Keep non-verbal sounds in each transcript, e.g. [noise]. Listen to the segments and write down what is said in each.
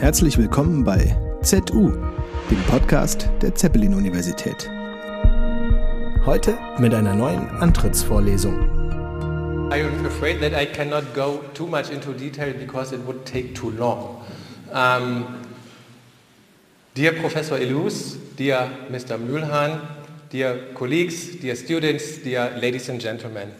Herzlich willkommen bei ZU, dem Podcast der Zeppelin-Universität. Heute mit einer neuen Antrittsvorlesung. I'm afraid that I cannot go too much into detail because it would take too long. Um, dear Professor Ilus, dear Mr. Mühlhahn, dear colleagues, dear students, dear ladies and gentlemen.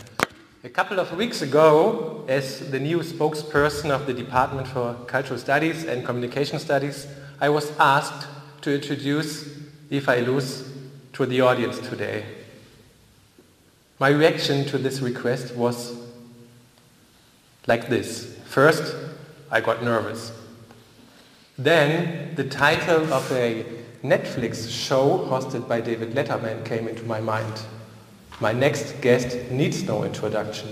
A couple of weeks ago, as the new spokesperson of the Department for Cultural Studies and Communication Studies, I was asked to introduce Eva Illouz to the audience today. My reaction to this request was like this. First, I got nervous. Then, the title of a Netflix show hosted by David Letterman came into my mind. My next guest needs no introduction.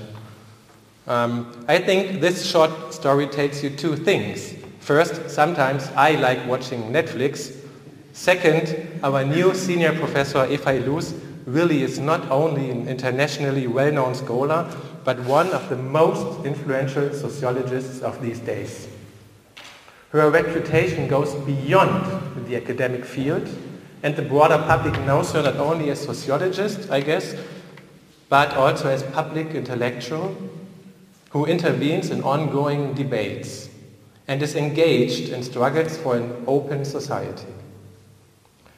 Um, I think this short story tells you two things. First, sometimes I like watching Netflix. Second, our new senior professor, Eva Illouz, really is not only an internationally well-known scholar, but one of the most influential sociologists of these days. Her reputation goes beyond the academic field, and the broader public knows her not only as a sociologist, I guess, but also as public intellectual who intervenes in ongoing debates and is engaged in struggles for an open society.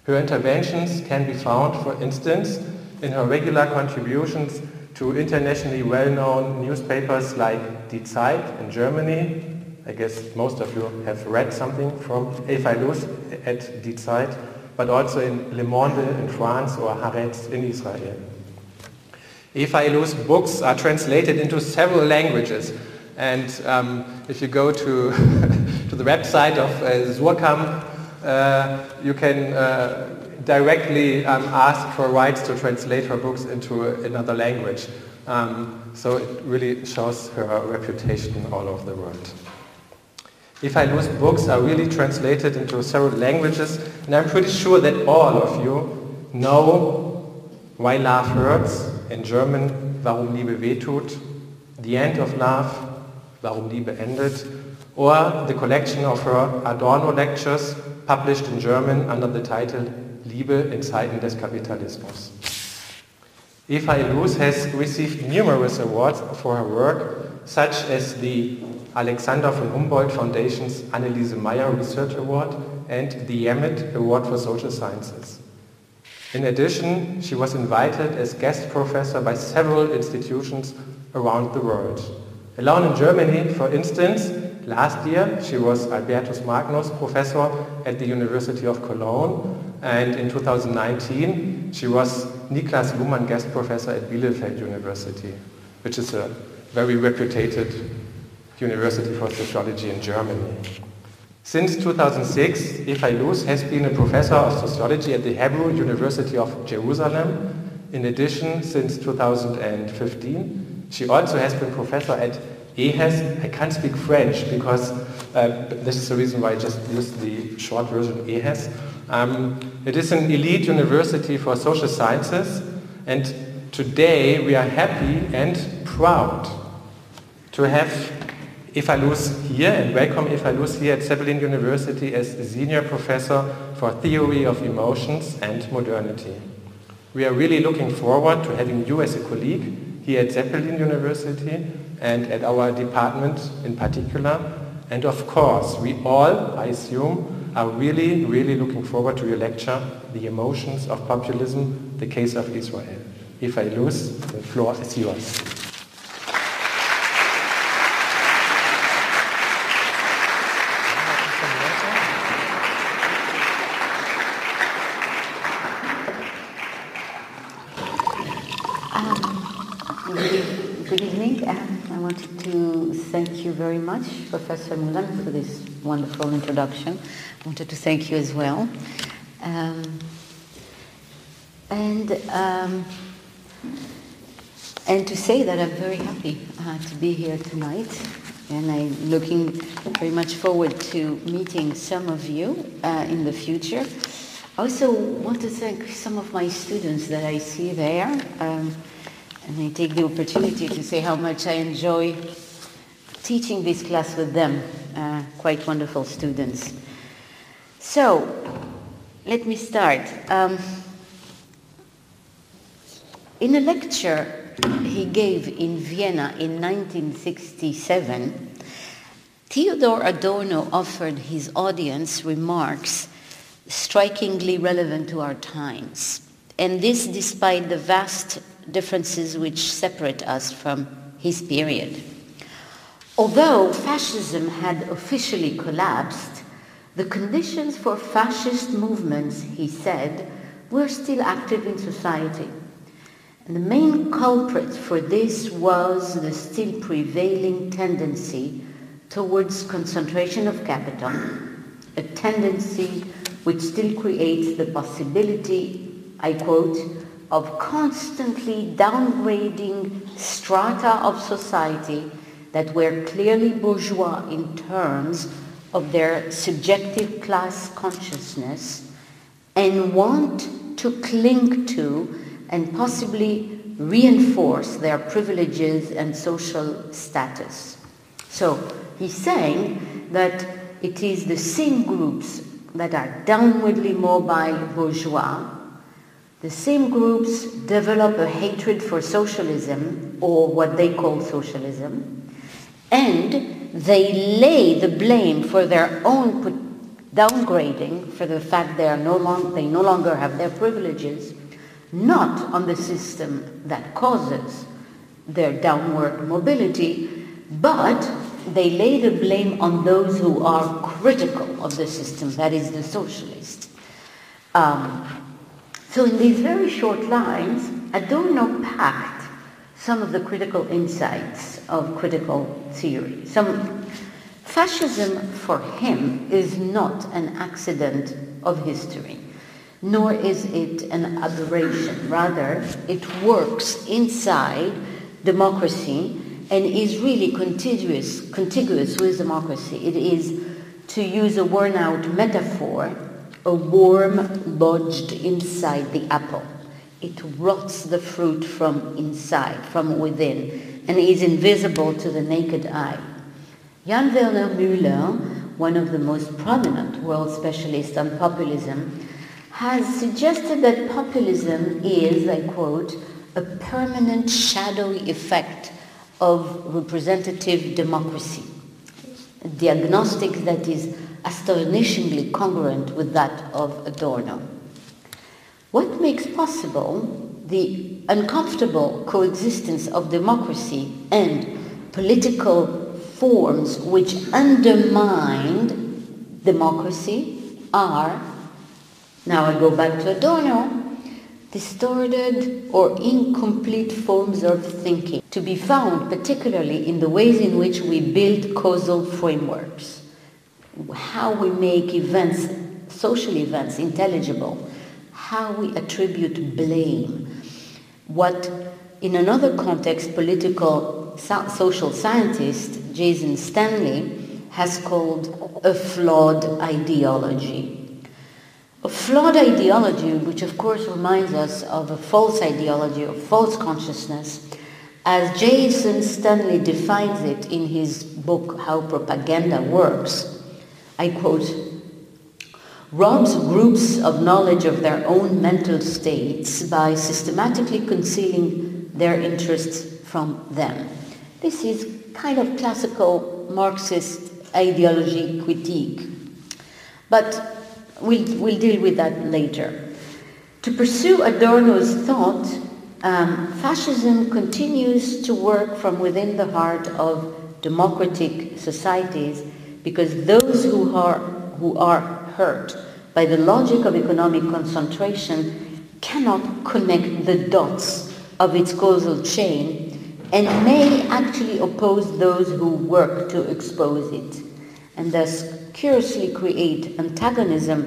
Her interventions can be found, for instance, in her regular contributions to internationally well-known newspapers like Die Zeit in Germany. I guess most of you have read something from Eva Illouz at Die Zeit, but also in Le Monde in France or Haaretz in Israel. Eva Illouz' books are translated into several languages. And um, if you go to, [laughs] to the website of uh, uh, you can uh, directly um, ask for rights to translate her books into another language. Um, so it really shows her reputation all over the world. Eva Illouz' books are really translated into several languages, and I'm pretty sure that all of you know Why Love Hurts, in German Warum Liebe wehtut, The End of Love, Warum Liebe endet, or the collection of her Adorno lectures published in German under the title Liebe in Zeiten des Kapitalismus. Eva Illouz has received numerous awards for her work, such as the Alexander von Humboldt Foundation's Anneliese Maier Research Award and the EMET Award for Social Sciences. In addition, she was invited as guest professor by several institutions around the world. Alone in Germany, for instance, last year she was Albertus Magnus professor at the University of Cologne and in 2019 she was Niklas Luhmann guest professor at Bielefeld University, which is a very reputed university for sociology in Germany. Since 2006, Eva Illouz has been a professor of sociology at the Hebrew University of Jerusalem. In addition, since 2015, she also has been professor at EHES. I can't speak French because uh, this is the reason why I just used the short version EHES. Um, it is an elite university for social sciences, and today we are happy and proud to have Eva Illouz here and welcome Eva Illouz here at Zeppelin University as Senior Professor for Theory of Emotions and Modernity. We are really looking forward to having you as a colleague here at Zeppelin University and at our department in particular. And of course, we all, I assume, are really, really looking forward to your lecture, The Emotions of Populism, the Case of Israel. Eva Illouz, the floor is yours. Good evening. I wanted to thank you very much, Professor Mühlhahn, for this wonderful introduction. I wanted to thank you as well. Um, and, um, and to say that I'm very happy uh, to be here tonight. And I'm looking very much forward to meeting some of you uh, in the future. I also want to thank some of my students that I see there. Um, and I take the opportunity to say how much I enjoy teaching this class with them. Uh, quite wonderful students. So, let me start. Um, in a lecture he gave in Vienna in 1967, Theodor Adorno offered his audience remarks strikingly relevant to our times, and this despite the vast differences which separate us from his period. Although fascism had officially collapsed, the conditions for fascist movements, he said, were still active in society. And the main culprit for this was the still prevailing tendency towards concentration of capital, a tendency which still creates the possibility, I quote, of constantly downgrading strata of society that were clearly bourgeois in terms of their subjective class consciousness and want to cling to and possibly reinforce their privileges and social status. So he's saying that it is the same groups that are downwardly mobile bourgeois, the same groups develop a hatred for socialism or what they call socialism, and they lay the blame for their own downgrading, for the fact they, are no long, they no longer have their privileges, not on the system that causes their downward mobility, but they lay the blame on those who are critical of the system, that is the socialists. Um, so in these very short lines, Adorno packed some of the critical insights of critical theory. Some fascism for him is not an accident of history nor is it an aberration. Rather, it works inside democracy and is really contiguous, contiguous with democracy. It is, to use a worn out metaphor, a worm lodged inside the apple. It rots the fruit from inside, from within, and is invisible to the naked eye. Jan Werner Müller, one of the most prominent world specialists on populism, has suggested that populism is, I quote, a permanent shadowy effect of representative democracy. A diagnostic that is astonishingly congruent with that of Adorno. What makes possible the uncomfortable coexistence of democracy and political forms which undermine democracy are now I go back to Adorno. Distorted or incomplete forms of thinking to be found particularly in the ways in which we build causal frameworks, how we make events, social events, intelligible, how we attribute blame, what in another context political so- social scientist Jason Stanley has called a flawed ideology a flawed ideology, which of course reminds us of a false ideology or false consciousness, as Jason Stanley defines it in his book How Propaganda Works. I quote, robs groups of knowledge of their own mental states by systematically concealing their interests from them. This is kind of classical Marxist ideology critique. But We'll, we'll deal with that later. To pursue Adorno's thought, um, fascism continues to work from within the heart of democratic societies because those who are, who are hurt by the logic of economic concentration cannot connect the dots of its causal chain and may actually oppose those who work to expose it and thus curiously create antagonism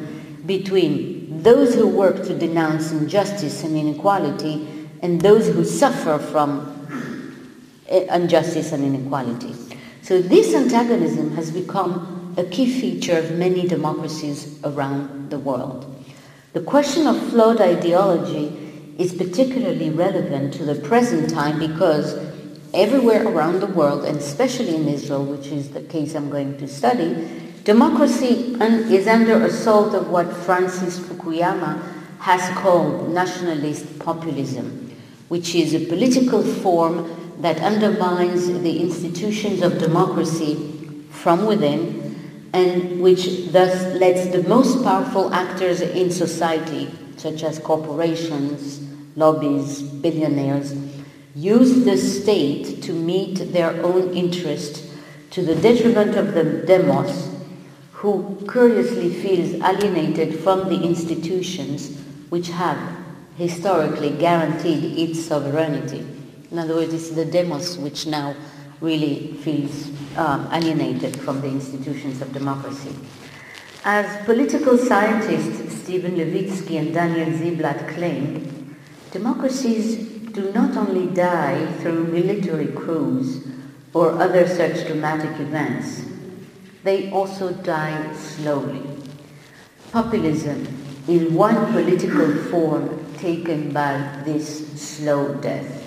between those who work to denounce injustice and inequality and those who suffer from eh, injustice and inequality. So this antagonism has become a key feature of many democracies around the world. The question of flawed ideology is particularly relevant to the present time because everywhere around the world, and especially in Israel, which is the case I'm going to study, Democracy is under assault of what Francis Fukuyama has called nationalist populism, which is a political form that undermines the institutions of democracy from within and which thus lets the most powerful actors in society, such as corporations, lobbies, billionaires, use the state to meet their own interest to the detriment of the demos who curiously feels alienated from the institutions which have historically guaranteed its sovereignty. In other words, it's the demos which now really feels um, alienated from the institutions of democracy. As political scientists Steven Levitsky and Daniel Ziblatt claim, democracies do not only die through military coups or other such dramatic events, they also die slowly. Populism is one political form taken by this slow death.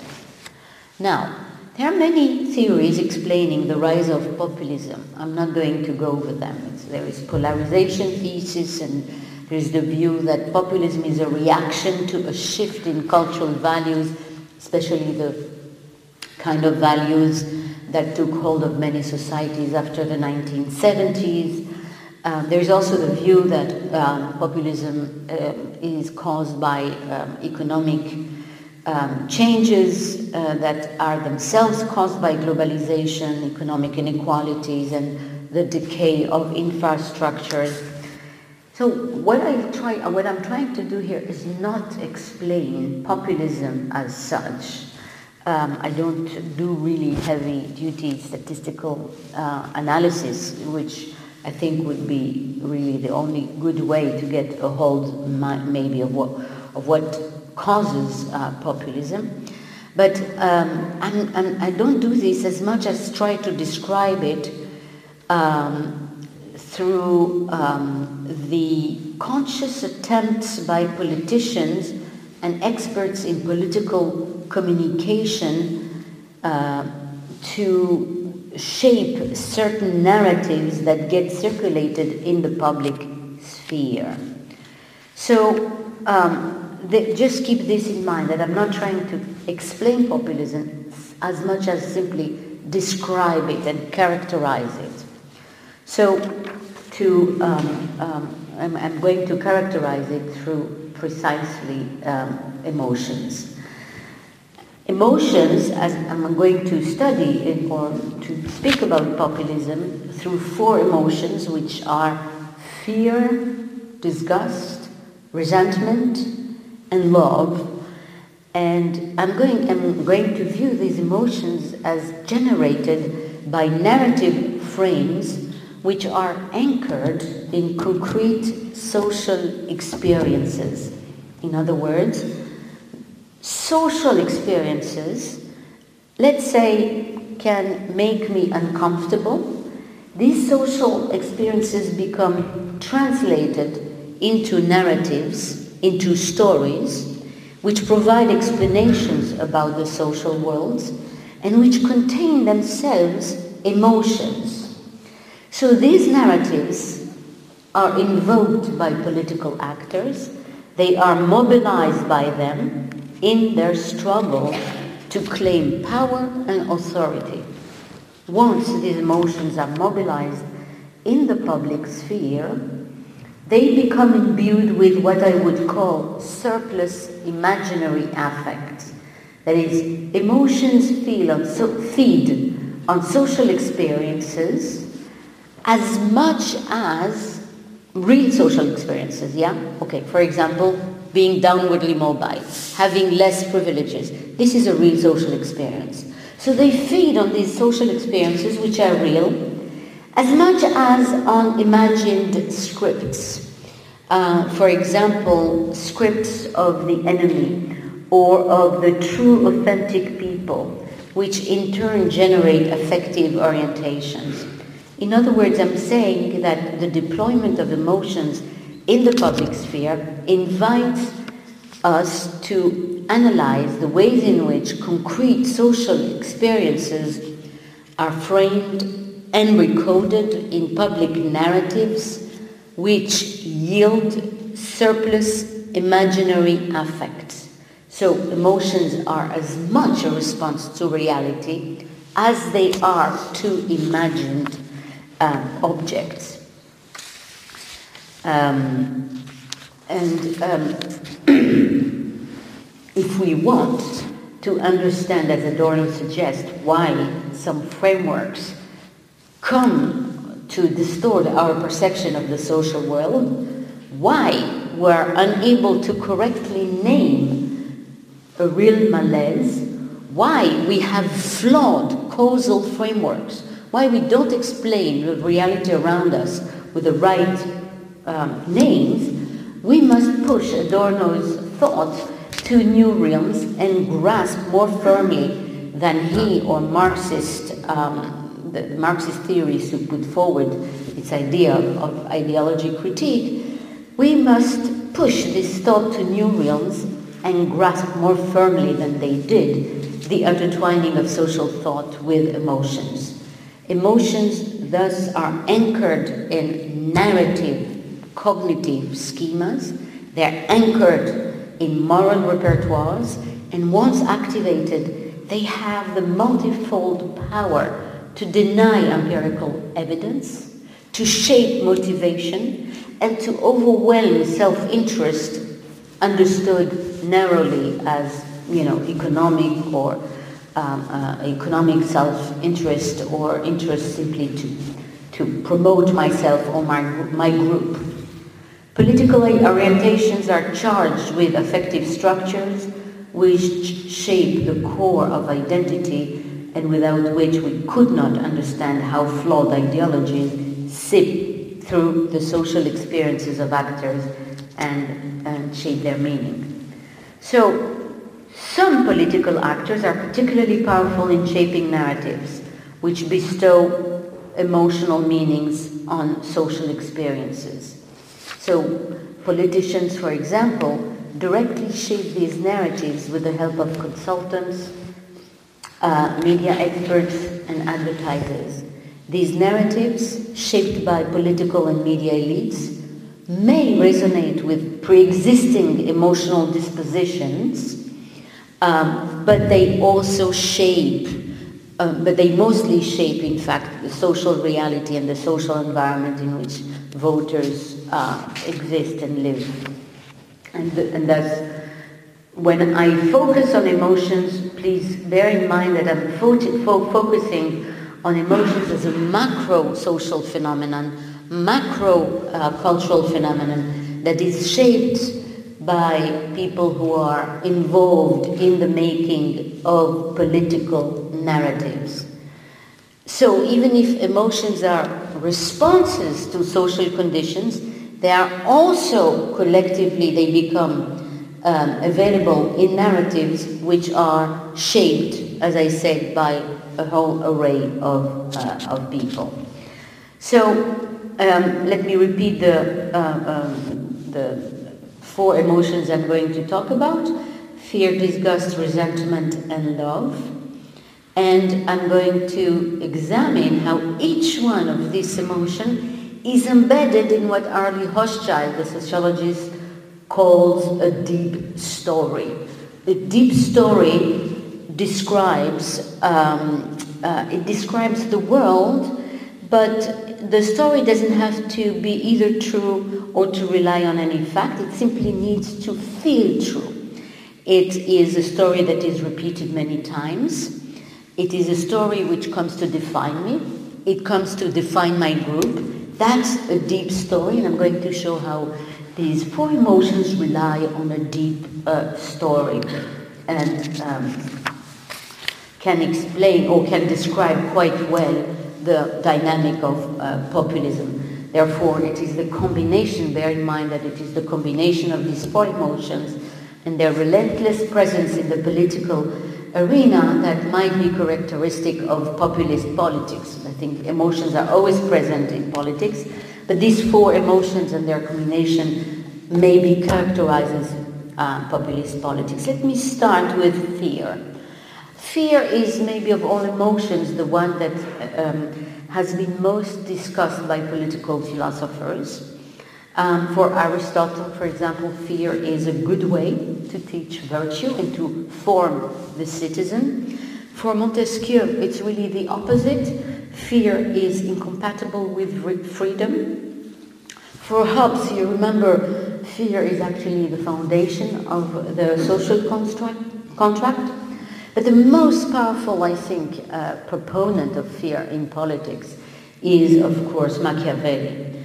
Now, there are many theories explaining the rise of populism. I'm not going to go over them. It's, there is polarization thesis and there is the view that populism is a reaction to a shift in cultural values, especially the kind of values that took hold of many societies after the 1970s. Um, there is also the view that um, populism uh, is caused by um, economic um, changes uh, that are themselves caused by globalization, economic inequalities, and the decay of infrastructures. So what I try, what I'm trying to do here is not explain populism as such, um, I don't do really heavy duty statistical uh, analysis, which I think would be really the only good way to get a hold maybe of what, of what causes uh, populism. But um, I'm, I'm, I do not do this as much as try to describe it um, through um, the conscious attempts by politicians and experts in political communication uh, to shape certain narratives that get circulated in the public sphere. So um, the, just keep this in mind that I'm not trying to explain populism as much as simply describe it and characterize it. So to, um, um, I'm, I'm, going to characterize it through precisely um, emotions. Emotions, as I'm going to study or to speak about populism through four emotions, which are fear, disgust, resentment, and love. And I'm going, I'm going to view these emotions as generated by narrative frames which are anchored in concrete social experiences. In other words, social experiences, let's say, can make me uncomfortable. These social experiences become translated into narratives, into stories, which provide explanations about the social worlds and which contain themselves emotions. So these narratives are invoked by political actors, they are mobilized by them, in their struggle to claim power and authority. Once these emotions are mobilized in the public sphere, they become imbued with what I would call surplus imaginary affect. That is, emotions feel on so, feed on social experiences as much as real social experiences, yeah? Okay, for example, being downwardly mobile, having less privileges. This is a real social experience. So they feed on these social experiences, which are real, as much as on imagined scripts. Uh, for example, scripts of the enemy or of the true authentic people, which in turn generate affective orientations. In other words, I'm saying that the deployment of emotions in the public sphere invites us to analyze the ways in which concrete social experiences are framed and recorded in public narratives which yield surplus imaginary affects. So emotions are as much a response to reality as they are to imagined um, objects. Um, and um, [clears throat] if we want to understand, as Adorno suggests, why some frameworks come to distort our perception of the social world, why we're unable to correctly name a real malaise, why we have flawed causal frameworks, why we don't explain the reality around us with the right um, names, we must push Adorno's thought to new realms and grasp more firmly than he or Marxist, um, the Marxist theories who put forward its idea of ideology critique, we must push this thought to new realms and grasp more firmly than they did the intertwining of social thought with emotions. Emotions thus are anchored in narrative cognitive schemas. They're anchored in moral repertoires, and once activated, they have the multifold power to deny empirical evidence, to shape motivation, and to overwhelm self-interest understood narrowly as, you know, economic or um, uh, economic self-interest or interest simply to, to promote myself or my, my group. Political orientations are charged with affective structures which shape the core of identity and without which we could not understand how flawed ideologies seep through the social experiences of actors and, and shape their meaning. So, some political actors are particularly powerful in shaping narratives which bestow emotional meanings on social experiences. So politicians, for example, directly shape these narratives with the help of consultants, uh, media experts, and advertisers. These narratives, shaped by political and media elites, may resonate with pre-existing emotional dispositions, um, but they also shape, uh, but they mostly shape, in fact, the social reality and the social environment in which voters uh, exist and live. And, and thus, when I focus on emotions, please bear in mind that I'm fo- fo- focusing on emotions as a macro social phenomenon, macro uh, cultural phenomenon that is shaped by people who are involved in the making of political narratives. So even if emotions are responses to social conditions, they are also collectively, they become um, available in narratives which are shaped, as I said, by a whole array of, uh, of people. So um, let me repeat the, uh, um, the four emotions I'm going to talk about. Fear, disgust, resentment, and love. And I'm going to examine how each one of these emotions is embedded in what Arlie Hochschild, the sociologist, calls a deep story. A deep story describes um, uh, it describes the world, but the story doesn't have to be either true or to rely on any fact. It simply needs to feel true. It is a story that is repeated many times. It is a story which comes to define me. It comes to define my group. That's a deep story, and I'm going to show how these four emotions rely on a deep uh, story and um, can explain or can describe quite well the dynamic of uh, populism. Therefore, it is the combination, bear in mind that it is the combination of these four emotions and their relentless presence in the political arena that might be characteristic of populist politics. I think emotions are always present in politics, but these four emotions and their combination maybe characterizes uh, populist politics. Let me start with fear. Fear is maybe of all emotions the one that um, has been most discussed by political philosophers. Um, for Aristotle, for example, fear is a good way to teach virtue and to form the citizen. For Montesquieu, it's really the opposite. Fear is incompatible with freedom. For Hobbes, you remember, fear is actually the foundation of the social construct, contract. But the most powerful, I think, uh, proponent of fear in politics is, of course, Machiavelli.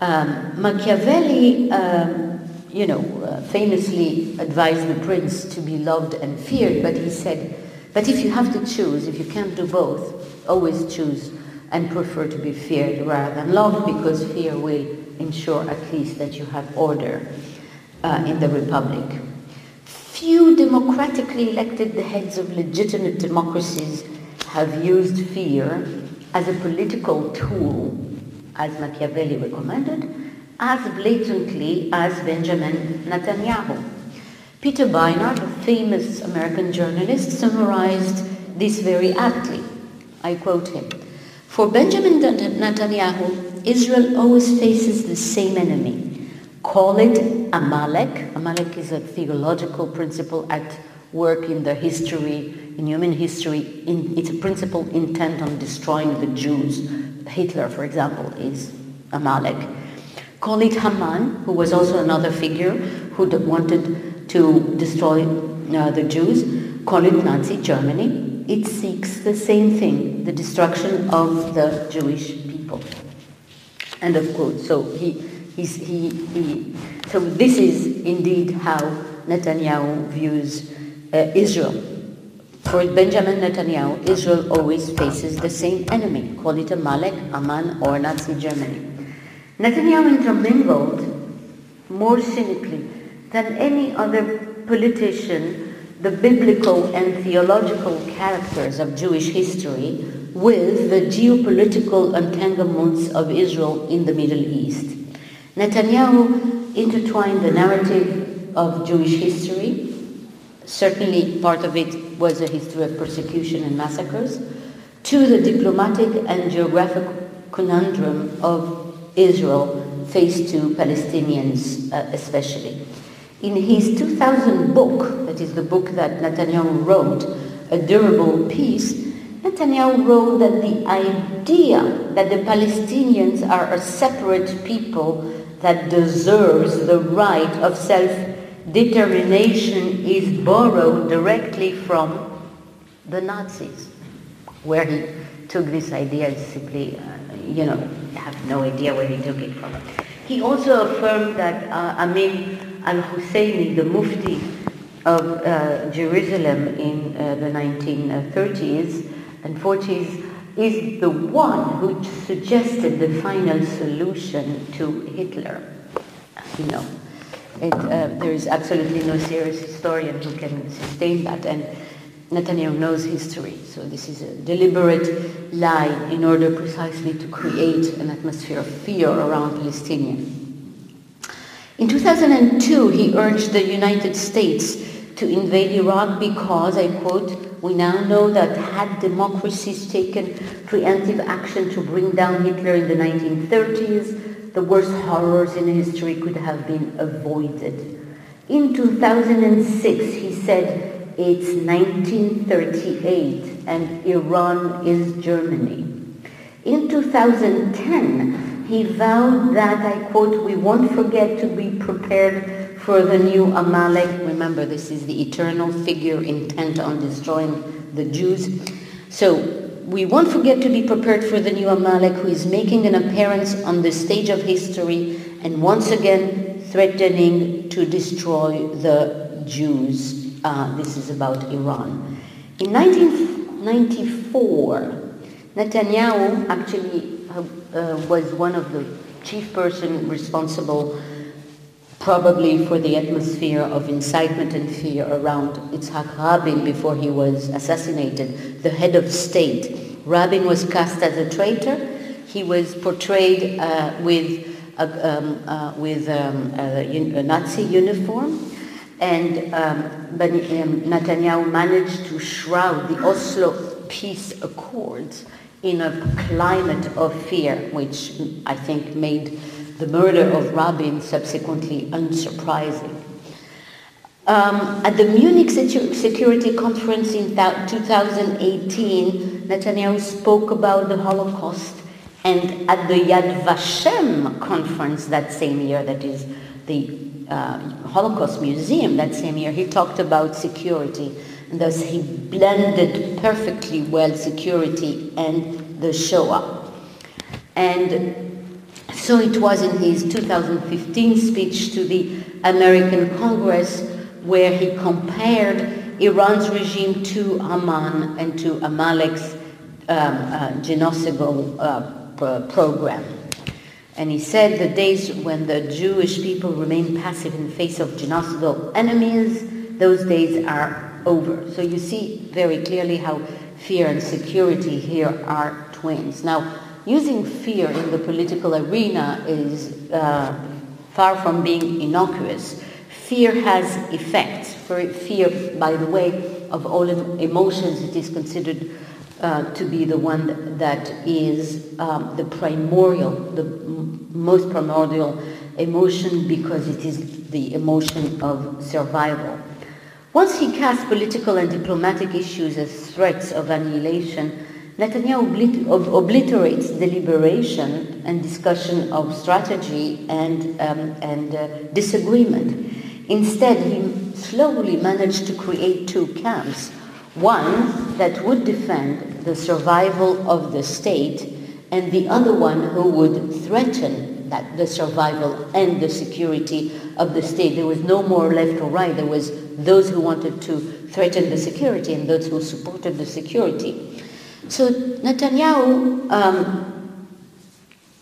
Um, Machiavelli, um, you know, uh, famously advised the prince to be loved and feared, but he said, but if you have to choose, if you can't do both, always choose and prefer to be feared rather than loved because fear will ensure at least that you have order uh, in the republic. Few democratically elected heads of legitimate democracies have used fear as a political tool as Machiavelli recommended, as blatantly as Benjamin Netanyahu. Peter Beinart, a famous American journalist, summarized this very aptly. I quote him For Benjamin Netanyahu, Israel always faces the same enemy. Call it Amalek. Amalek is a theological principle at work in the history, in human history. In, it's a principle intent on destroying the Jews Hitler, for example, is Amalek. Call it Haman, who was also another figure who wanted to destroy uh, the Jews. Call it Nazi Germany. It seeks the same thing, the destruction of the Jewish people. End of quote. So he, he, he, so this is indeed how Netanyahu views uh, Israel. For Benjamin Netanyahu, Israel always faces the same enemy, call it a Amalek, Aman, or Nazi Germany. Netanyahu intermingled more cynically than any other politician the biblical and theological characters of Jewish history with the geopolitical entanglements of Israel in the Middle East. Netanyahu intertwined the narrative of Jewish history certainly part of it was a history of persecution and massacres, to the diplomatic and geographic conundrum of Israel faced to Palestinians uh, especially. In his 2000 book, that is the book that Netanyahu wrote, A Durable Peace, Netanyahu wrote that the idea that the Palestinians are a separate people that deserves the right of self determination is borrowed directly from the Nazis, where he took this idea is simply, uh, you know, I have no idea where he took it from. He also affirmed that uh, Amin al-Husseini, the Mufti of uh, Jerusalem in uh, the 1930s and 40s, is the one who suggested the final solution to Hitler. You know, it, uh, there is absolutely no serious historian who can sustain that. And Netanyahu knows history, so this is a deliberate lie in order precisely to create an atmosphere of fear around Palestinians. In 2002, he urged the United States to invade Iraq because, I quote, we now know that had democracies taken preemptive action to bring down Hitler in the 1930s, the worst horrors in history could have been avoided. In 2006, he said, it's 1938 and Iran is Germany. In 2010, he vowed that, I quote, we won't forget to be prepared for the new Amalek. Remember, this is the eternal figure intent on destroying the Jews. So we won't forget to be prepared for the new Amalek who is making an appearance on the stage of history and once again threatening to destroy the Jews. Uh, this is about Iran. In 1994, Netanyahu actually was one of the chief person responsible probably for the atmosphere of incitement and fear around Itzhak Rabin before he was assassinated, the head of state. Rabin was cast as a traitor. He was portrayed uh, with, a, um, uh, with um, a, a, Nazi uniform. And um, um, Netanyahu managed to shroud the Oslo peace accords in a climate of fear, which I think made the murder of Rabin subsequently unsurprising. Um, at the Munich Security Conference in 2018, Netanyahu spoke about the Holocaust, and at the Yad Vashem conference that same year, that is the uh, Holocaust Museum that same year, he talked about security. And thus he blended perfectly well security and the Shoah. And so it was in his 2015 speech to the American Congress where he compared Iran's regime to Haman and to Amalek's um, uh, genocidal uh, program. And he said the days when the Jewish people remain passive in the face of genocidal enemies, those days are over. So you see very clearly how fear and security here are twins. Now, using fear in the political arena is uh, far from being innocuous. Fear has effects. For fear, by the way, of all emotions, it is considered uh, to be the one that is um, the primordial, the most primordial emotion because it is the emotion of survival. Once he cast political and diplomatic issues as threats of annihilation, Netanyahu oblit- obliterates deliberation and discussion of strategy and, um, and uh, disagreement. Instead, he slowly managed to create two camps one that would defend the survival of the state, and the other one who would threaten that the survival and the security of the state. There was no more left or right. There was those who wanted to threaten the security and those who supported the security. So Netanyahu um,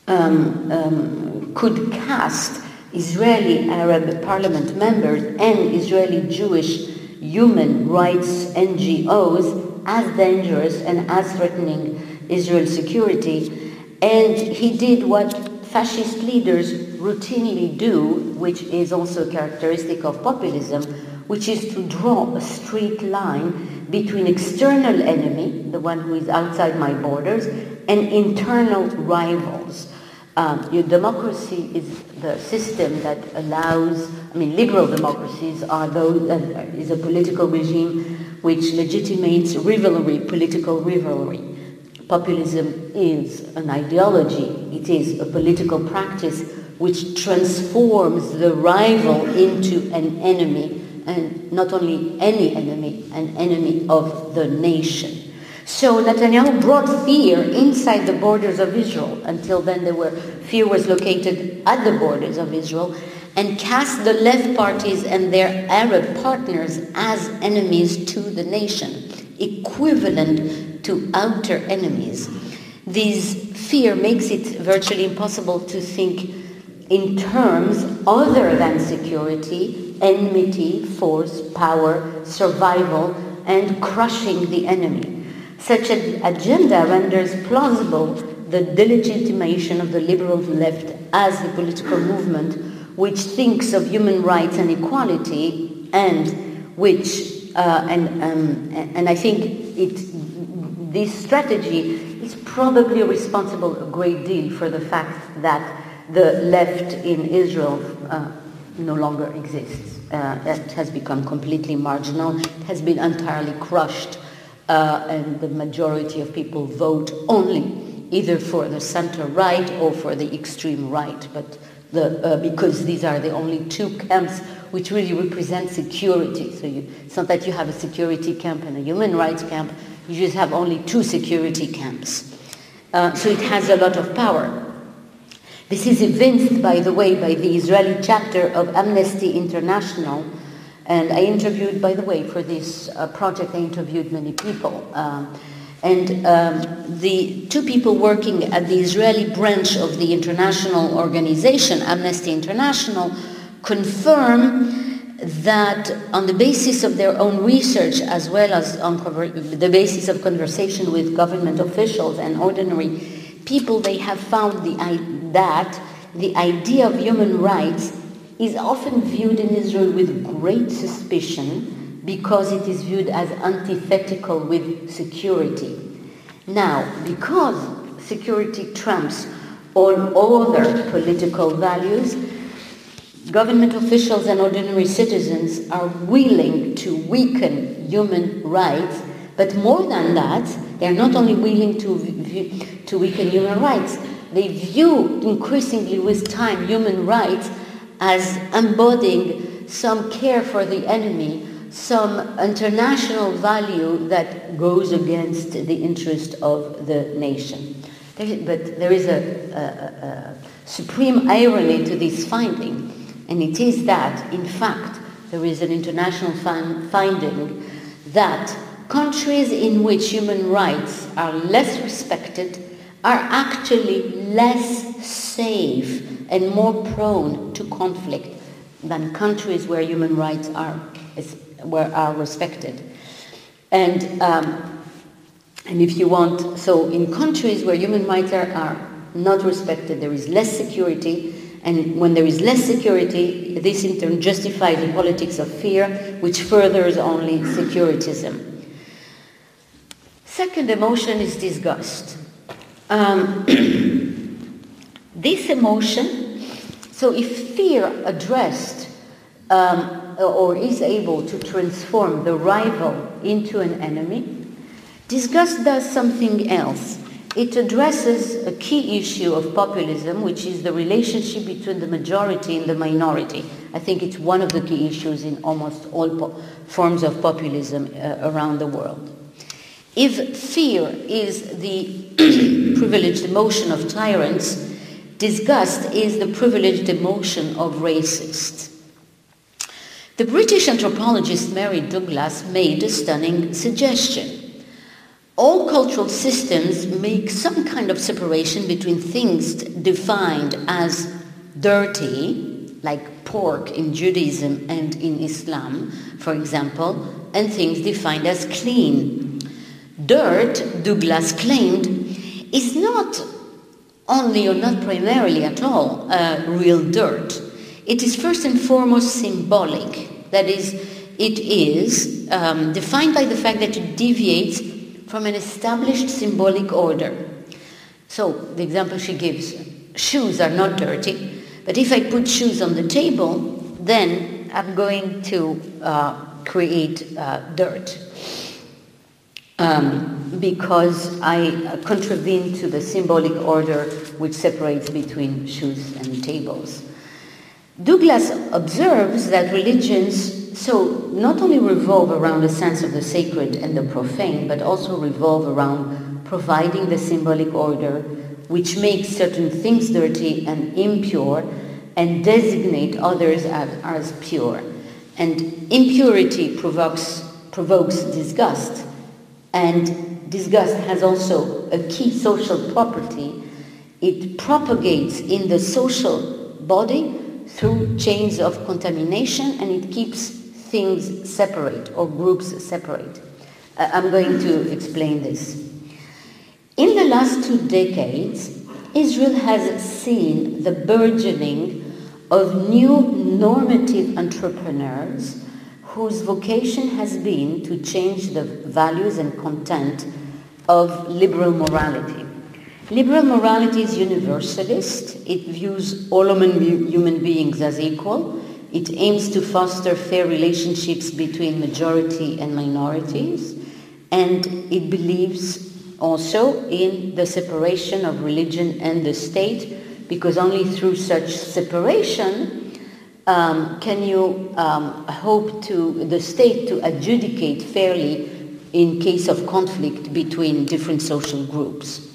um, um, could cast Israeli Arab parliament members and Israeli Jewish human rights NGOs as dangerous and as threatening Israel's security. And he did what fascist leaders routinely do, which is also characteristic of populism, which is to draw a straight line between external enemy, the one who is outside my borders, and internal rivals. Um, your democracy is the system that allows, I mean, liberal democracies are those, uh, is a political regime which legitimates rivalry, political rivalry. Populism is an ideology. It is a political practice which transforms the rival into an enemy, and not only any enemy, an enemy of the nation. So Netanyahu brought fear inside the borders of Israel. Until then, there were fear was located at the borders of Israel, and cast the left parties and their Arab partners as enemies to the nation, equivalent to outer enemies. This fear makes it virtually impossible to think in terms other than security, enmity, force, power, survival, and crushing the enemy. Such an agenda renders plausible the delegitimation of the liberal left as a political movement which thinks of human rights and equality and which, uh, and, um, and I think it, this strategy is probably responsible a great deal for the fact that the left in Israel uh, no longer exists. Uh, it has become completely marginal, it has been entirely crushed uh, and the majority of people vote only either for the center right or for the extreme right, but the, uh, because these are the only two camps which really represent security. So you, it's not that you have a security camp and a human rights camp, you just have only two security camps. Uh, so it has a lot of power. This is evinced, by the way, by the Israeli chapter of Amnesty International, and I interviewed, by the way, for this uh, project, I interviewed many people. Um, and um, the two people working at the Israeli branch of the international organization, Amnesty International, confirm that on the basis of their own research, as well as on the basis of conversation with government officials and ordinary people, they have found the, that the idea of human rights is often viewed in Israel with great suspicion because it is viewed as antithetical with security. Now, because security trumps all other political values, government officials and ordinary citizens are willing to weaken human rights, but more than that, they are not only willing to, to weaken human rights, they view increasingly with time human rights as embodying some care for the enemy, some international value that goes against the interest of the nation. But there is a, a, a supreme irony to this finding, and it is that, in fact, there is an international fin- finding that countries in which human rights are less respected are actually less safe and more prone to conflict than countries where human rights are, where are respected. And um, and if you want, so in countries where human rights are, are not respected, there is less security, and when there is less security, this in turn justifies the politics of fear, which furthers only securitism. Second emotion is disgust. Um, [clears throat] this emotion, so if fear addressed um, or is able to transform the rival into an enemy, Disgust does something else. It addresses a key issue of populism, which is the relationship between the majority and the minority. I think it's one of the key issues in almost all forms of populism uh, around the world. If fear is the [clears throat] privileged emotion of tyrants, disgust is the privileged emotion of racists. The British anthropologist Mary Douglas made a stunning suggestion all cultural systems make some kind of separation between things defined as dirty, like pork in Judaism and in Islam, for example, and things defined as clean. Dirt, Douglas claimed, is not only or not primarily at all uh, real dirt. It is first and foremost symbolic. That is, it is um, defined by the fact that it deviates from an established symbolic order. So, the example she gives shoes are not dirty, but if I put shoes on the table, then I'm going to uh, create uh, dirt. Um, because I contravene to the symbolic order which separates between shoes and tables. Douglas observes that religions so not only revolve around a sense of the sacred and the profane, but also revolve around providing the symbolic order which makes certain things dirty and impure and designate others as, as pure. And impurity provokes, provokes disgust, and disgust has also a key social property. It propagates in the social body through chains of contamination and it keeps things separate or groups separate. Uh, I'm going to explain this. In the last two decades, Israel has seen the burgeoning of new normative entrepreneurs whose vocation has been to change the values and content of liberal morality. Liberal morality is universalist. It views all human beings as equal it aims to foster fair relationships between majority and minorities, and it believes also in the separation of religion and the state, because only through such separation um, can you um, hope to the state to adjudicate fairly in case of conflict between different social groups.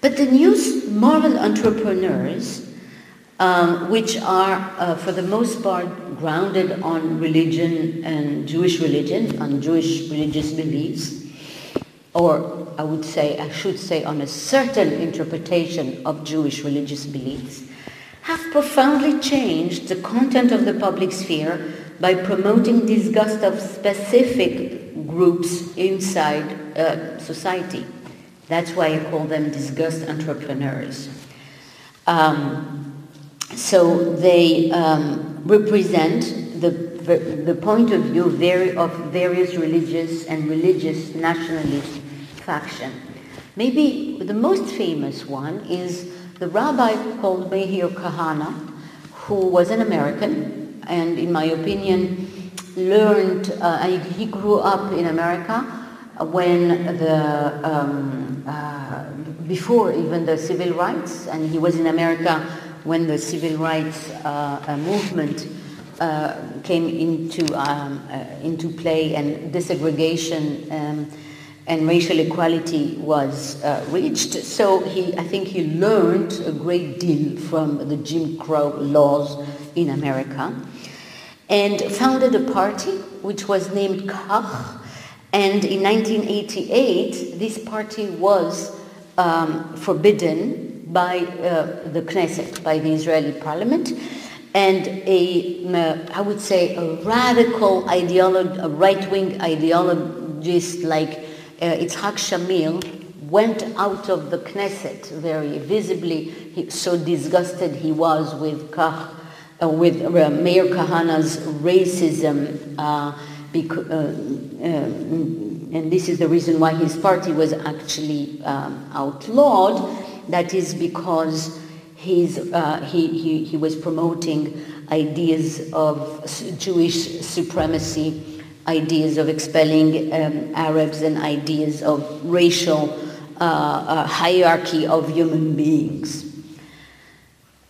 But the new moral entrepreneurs um, which are, uh, for the most part, grounded on religion and Jewish religion, on Jewish religious beliefs, or I would say, I should say, on a certain interpretation of Jewish religious beliefs, have profoundly changed the content of the public sphere by promoting disgust of specific groups inside uh, society. That's why I call them disgust entrepreneurs. Um, so they um, represent the, the point of view very, of various religious and religious nationalist faction. Maybe the most famous one is the rabbi called Meir Kahana, who was an American, and in my opinion, learned, uh, he grew up in America when the, um, uh, before even the civil rights, and he was in America when the civil rights uh, uh movement uh, came into, um, uh, into play and desegregation um, and racial equality was uh, reached. So he, I think he learned a great deal from the Jim Crow laws in America and founded a party which was named Kach. And in 1988, this party was um, forbidden by uh, the Knesset, by the Israeli parliament and a, I would say, a radical ideologue, a right-wing ideologist like uh, Itzhak Shamir went out of the Knesset very visibly. He, so disgusted he was with Kach, uh, with uh, Meir Kahane's racism, uh, uh, uh, and this is the reason why his party was actually um, outlawed. That is because He's, uh, he, he, he was promoting ideas of Jewish supremacy, ideas of expelling um, Arabs, and ideas of racial uh, uh, hierarchy of human beings.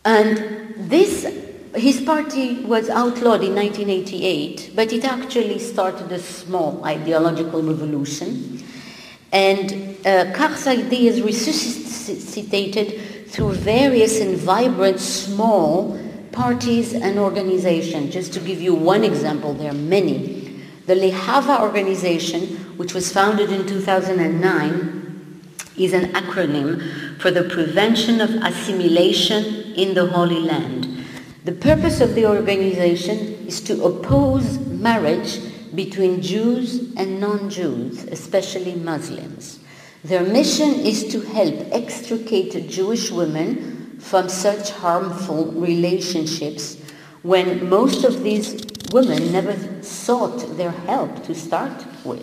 And this, his party was outlawed in 1988, but it actually started a small ideological revolution. And uh, Kach's ideas resuscitated through various and vibrant small parties and organizations. Just to give you one example, there are many. The Lehava organization, which was founded in 2009, is an acronym for the prevention of assimilation in the Holy Land. The purpose of the organization is to oppose marriage between Jews and non-Jews, especially Muslims. Their mission is to help extricate Jewish women from such harmful relationships when most of these women never sought their help to start with.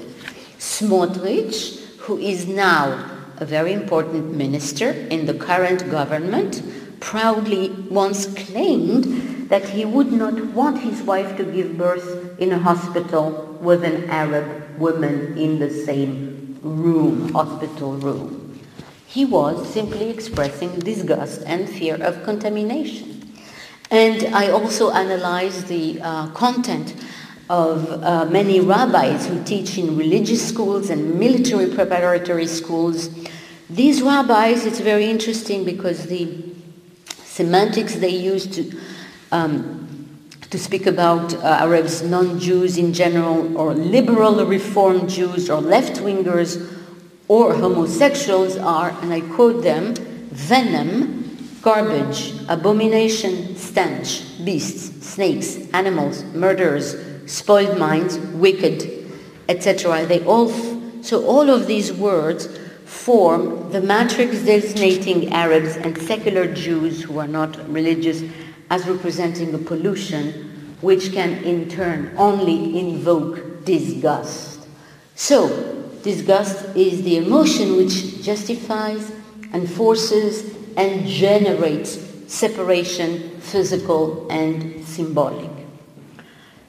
Smotrich, who is now a very important minister in the current government, proudly once claimed that he would not want his wife to give birth in a hospital with an Arab woman in the same room, hospital room. He was simply expressing disgust and fear of contamination. And I also analyzed the uh, content of uh, many rabbis who teach in religious schools and military preparatory schools. These rabbis, it's very interesting because the semantics they use to um, to speak about uh, Arabs, non-Jews in general, or liberal reform Jews, or left-wingers, or homosexuals are, and I quote them, venom, garbage, abomination, stench, beasts, snakes, animals, murderers, spoiled minds, wicked, etc. They all, so all of these words form the matrix designating Arabs and secular Jews who are not religious as representing a pollution which can in turn only invoke disgust. So, disgust is the emotion which justifies and forces and generates separation, physical and symbolic.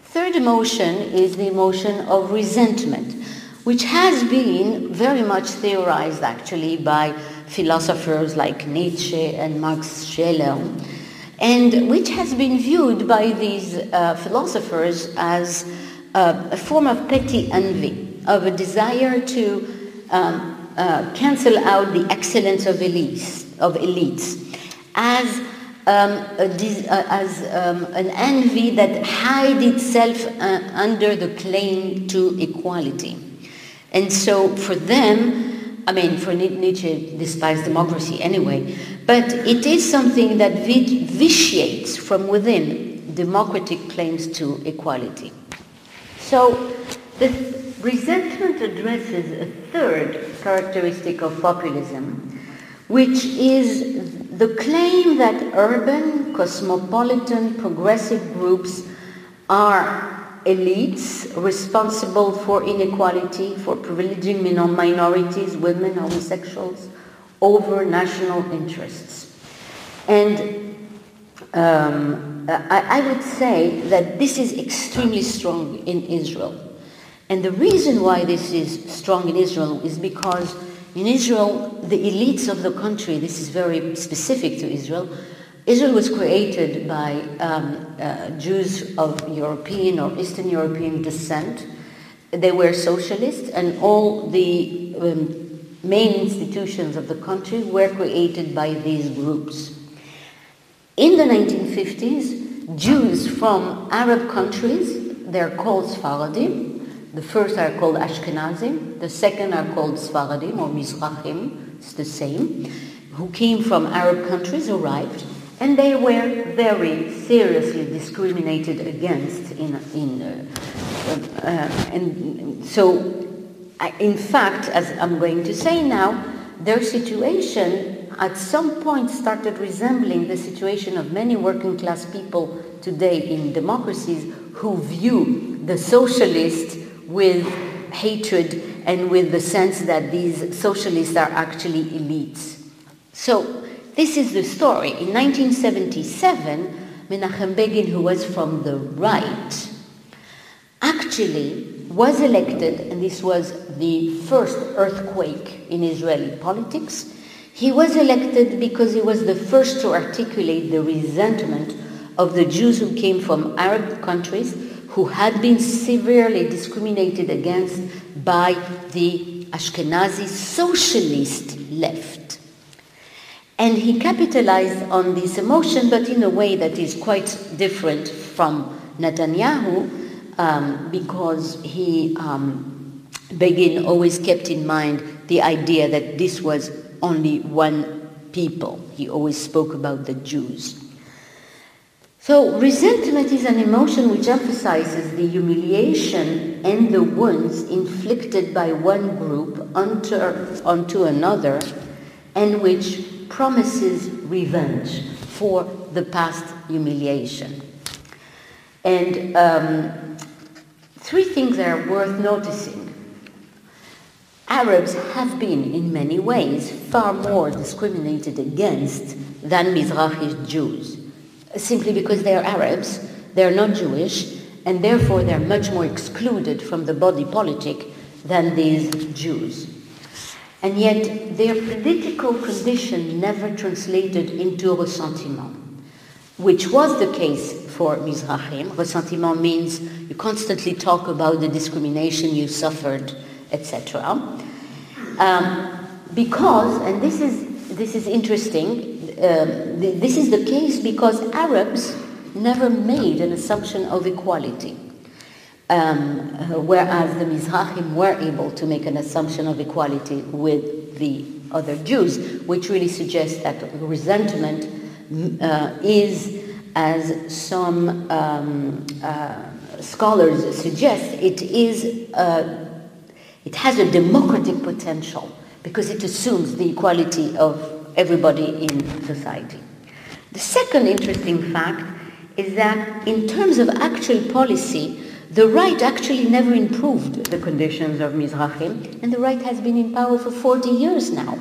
Third emotion is the emotion of resentment, which has been very much theorized actually by philosophers like Nietzsche and Max Scheler and which has been viewed by these uh, philosophers as uh, a form of petty envy, of a desire to um, uh, cancel out the excellence of elites, of elites as, um, uh, as um, an envy that hides itself uh, under the claim to equality. And so for them, I mean, for Nietzsche despised democracy anyway, but it is something that vitiates from within democratic claims to equality. So the resentment addresses a third characteristic of populism, which is the claim that urban, cosmopolitan, progressive groups are elites responsible for inequality, for privileging minor minorities, women, homosexuals, over national interests. And um, I, I would say that this is extremely strong in Israel. And the reason why this is strong in Israel is because in Israel, the elites of the country, this is very specific to Israel, Israel was created by um, uh, Jews of European or Eastern European descent. They were socialists, and all the um, main institutions of the country were created by these groups. In the 1950s, Jews from Arab countries, they're called Sfaradim. The first are called Ashkenazim, the second are called Sfaradim or Mizrahim, it's the same, who came from Arab countries, arrived, and they were very seriously discriminated against in, in uh, uh, and so in fact as i'm going to say now their situation at some point started resembling the situation of many working class people today in democracies who view the socialists with hatred and with the sense that these socialists are actually elites so this is the story. In 1977, Menachem Begin, who was from the right, actually was elected, and this was the first earthquake in Israeli politics. He was elected because he was the first to articulate the resentment of the Jews who came from Arab countries who had been severely discriminated against by the Ashkenazi socialist left. And he capitalized on this emotion, but in a way that is quite different from Netanyahu, um, because he, um, Begin always kept in mind the idea that this was only one people. He always spoke about the Jews. So, resentment is an emotion which emphasizes the humiliation and the wounds inflicted by one group onto, onto another, and which promises revenge for the past humiliation. And um, three things are worth noticing. Arabs have been, in many ways, far more discriminated against than Mizrahi Jews, simply because they are Arabs, they are not Jewish, and therefore they're much more excluded from the body politic than these Jews and yet their political condition never translated into ressentiment, which was the case for Mizrahim. Ressentiment means you constantly talk about the discrimination you suffered, etc. Um, because, and this is, this is interesting, um, th- this is the case because Arabs never made an assumption of equality. Um, whereas the Mizrahim were able to make an assumption of equality with the other Jews, which really suggests that resentment uh, is, as some um, uh, scholars suggest, it is uh, it has a democratic potential because it assumes the equality of everybody in society. The second interesting fact is that in terms of actual policy, the right actually never improved the conditions of Mizrahim, and the right has been in power for 40 years now.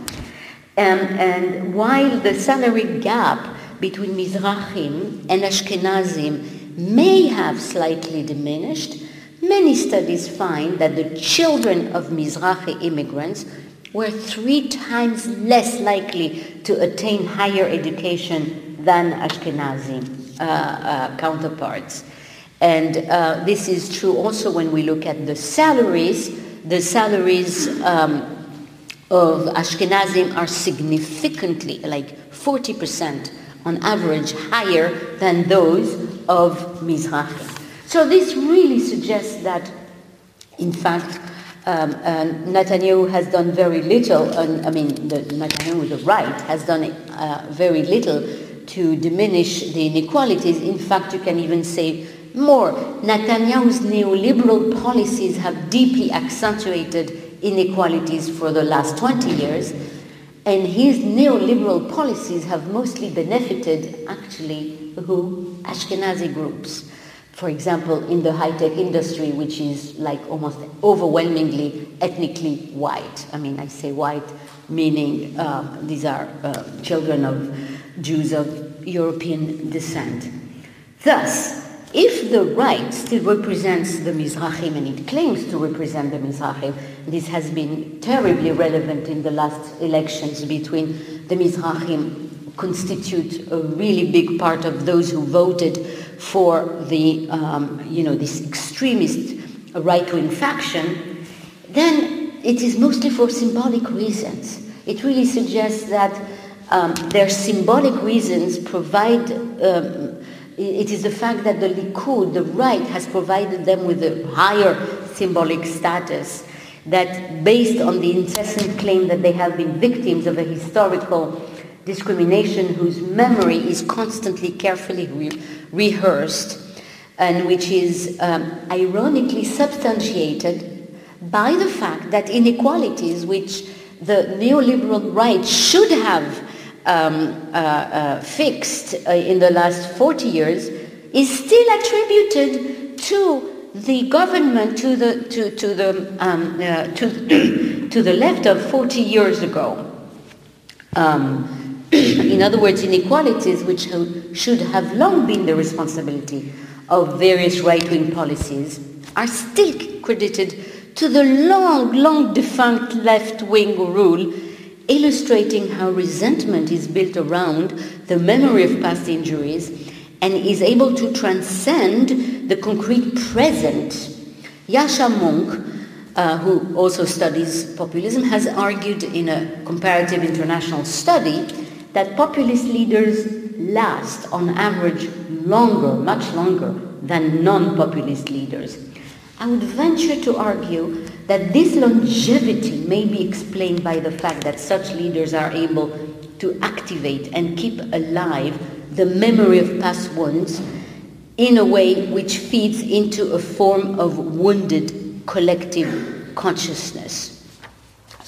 Um, and while the salary gap between Mizrahim and Ashkenazim may have slightly diminished, many studies find that the children of Mizrahi immigrants were three times less likely to attain higher education than Ashkenazi uh, uh, counterparts. And uh, this is true also when we look at the salaries. The salaries um, of Ashkenazim are significantly, like 40% on average, higher than those of Mizrahi. So this really suggests that, in fact, um, Netanyahu has done very little, and, I mean, the, Netanyahu, the right, has done uh, very little to diminish the inequalities. In fact, you can even say more, Netanyahu's neoliberal policies have deeply accentuated inequalities for the last 20 years, and his neoliberal policies have mostly benefited, actually, who? Ashkenazi groups. For example, in the high-tech industry, which is like almost overwhelmingly ethnically white. I mean, I say white, meaning uh, these are uh, children of Jews of European descent. Thus, if the right still represents the Mizrahim and it claims to represent the Mizrahim, this has been terribly relevant in the last elections between the Mizrahim constitute a really big part of those who voted for the, um, you know, this extremist right-wing faction, then it is mostly for symbolic reasons. It really suggests that um, their symbolic reasons provide, um, it is the fact that the Likud, the right, has provided them with a higher symbolic status that based on the incessant claim that they have been victims of a historical discrimination whose memory is constantly carefully re- rehearsed and which is um, ironically substantiated by the fact that inequalities which the neoliberal right should have um, uh, uh, fixed uh, in the last 40 years is still attributed to the government, to the, to, to the, um, uh, to, [coughs] to the left of 40 years ago. Um, in other words, inequalities which should have long been the responsibility of various right-wing policies are still credited to the long, long defunct left-wing rule, illustrating how resentment is built around the memory of past injuries and is able to transcend the concrete present. Yascha Mounk, uh, who also studies populism, has argued in a comparative international study that populist leaders last on average longer, much longer than non-populist leaders. I would venture to argue that this longevity may be explained by the fact that such leaders are able to activate and keep alive the memory of past wounds in a way which feeds into a form of wounded collective consciousness.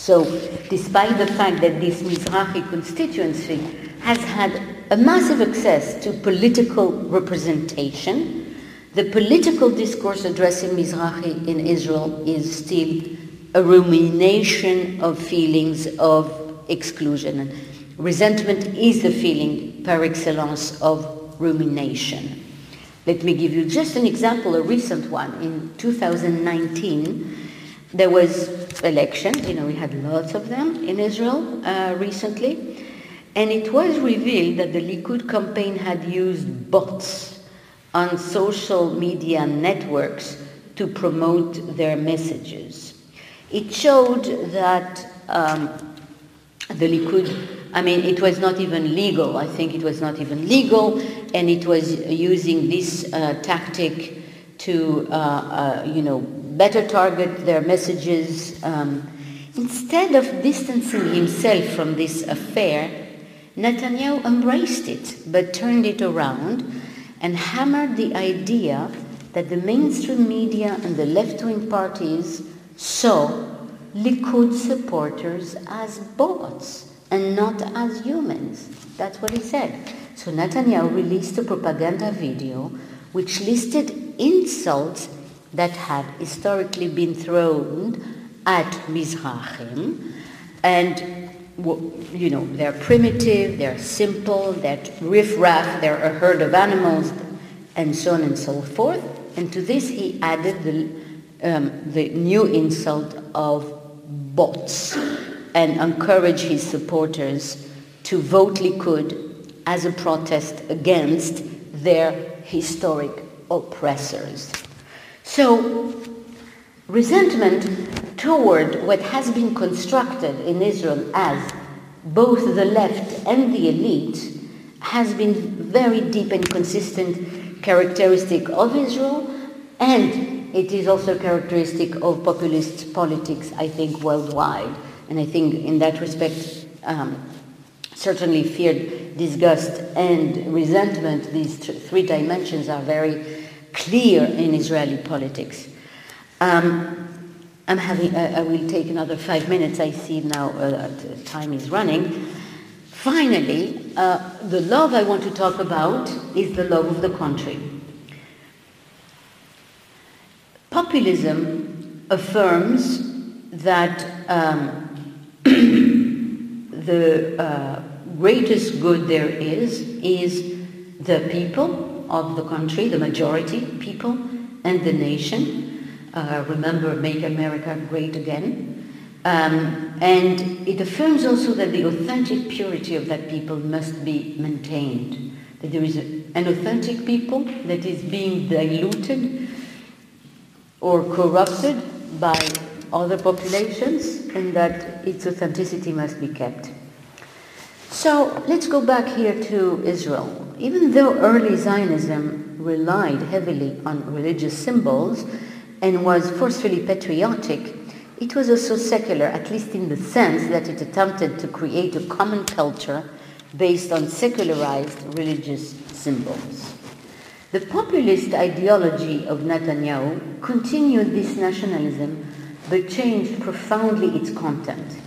So despite the fact that this Mizrahi constituency has had a massive access to political representation, the political discourse addressing Mizrahi in Israel is still a rumination of feelings of exclusion. And resentment is the feeling par excellence of rumination. Let me give you just an example, a recent one. In 2019, there was election, you know, we had lots of them in Israel uh, recently, and it was revealed that the Likud campaign had used bots on social media networks to promote their messages. It showed that um, the Likud, I mean, it was not even legal. I think it was not even legal, and it was using this uh, tactic to, uh, uh you know, better target their messages. Um, instead of distancing himself from this affair, Netanyahu embraced it, but turned it around and hammered the idea that the mainstream media and the left-wing parties saw Likud supporters as bots and not as humans. That's what he said. So Netanyahu released a propaganda video which listed insults that have historically been thrown at Mizrahim. And, you know, they're primitive, they're simple, they're riff-raff, they're a herd of animals, and so on and so forth. And to this he added the, um, the new insult of bots and encouraged his supporters to vote Likud as a protest against their historic oppressors. So, resentment toward what has been constructed in Israel as both the left and the elite has been very deep and consistent characteristic of Israel and it is also characteristic of populist politics, I think, worldwide. And I think in that respect, um, certainly fear, disgust, and resentment, these th- three dimensions are very clear in Israeli politics. Um, I'm having, uh, I will take another five minutes. I see now uh, that time is running. Finally, uh, the love I want to talk about is the love of the country. Populism affirms that um, [coughs] the uh, greatest good there is is the people of the country, the majority people, and the nation. Uh, remember, make America great again. Um, and it affirms also that the authentic purity of that people must be maintained. That there is a, an authentic people that is being diluted or corrupted by other populations and that its authenticity must be kept. So let's go back here to Israel. Even though early Zionism relied heavily on religious symbols and was forcefully patriotic, it was also secular, at least in the sense that it attempted to create a common culture based on secularized religious symbols. The populist ideology of Netanyahu continued this nationalism but changed profoundly its content.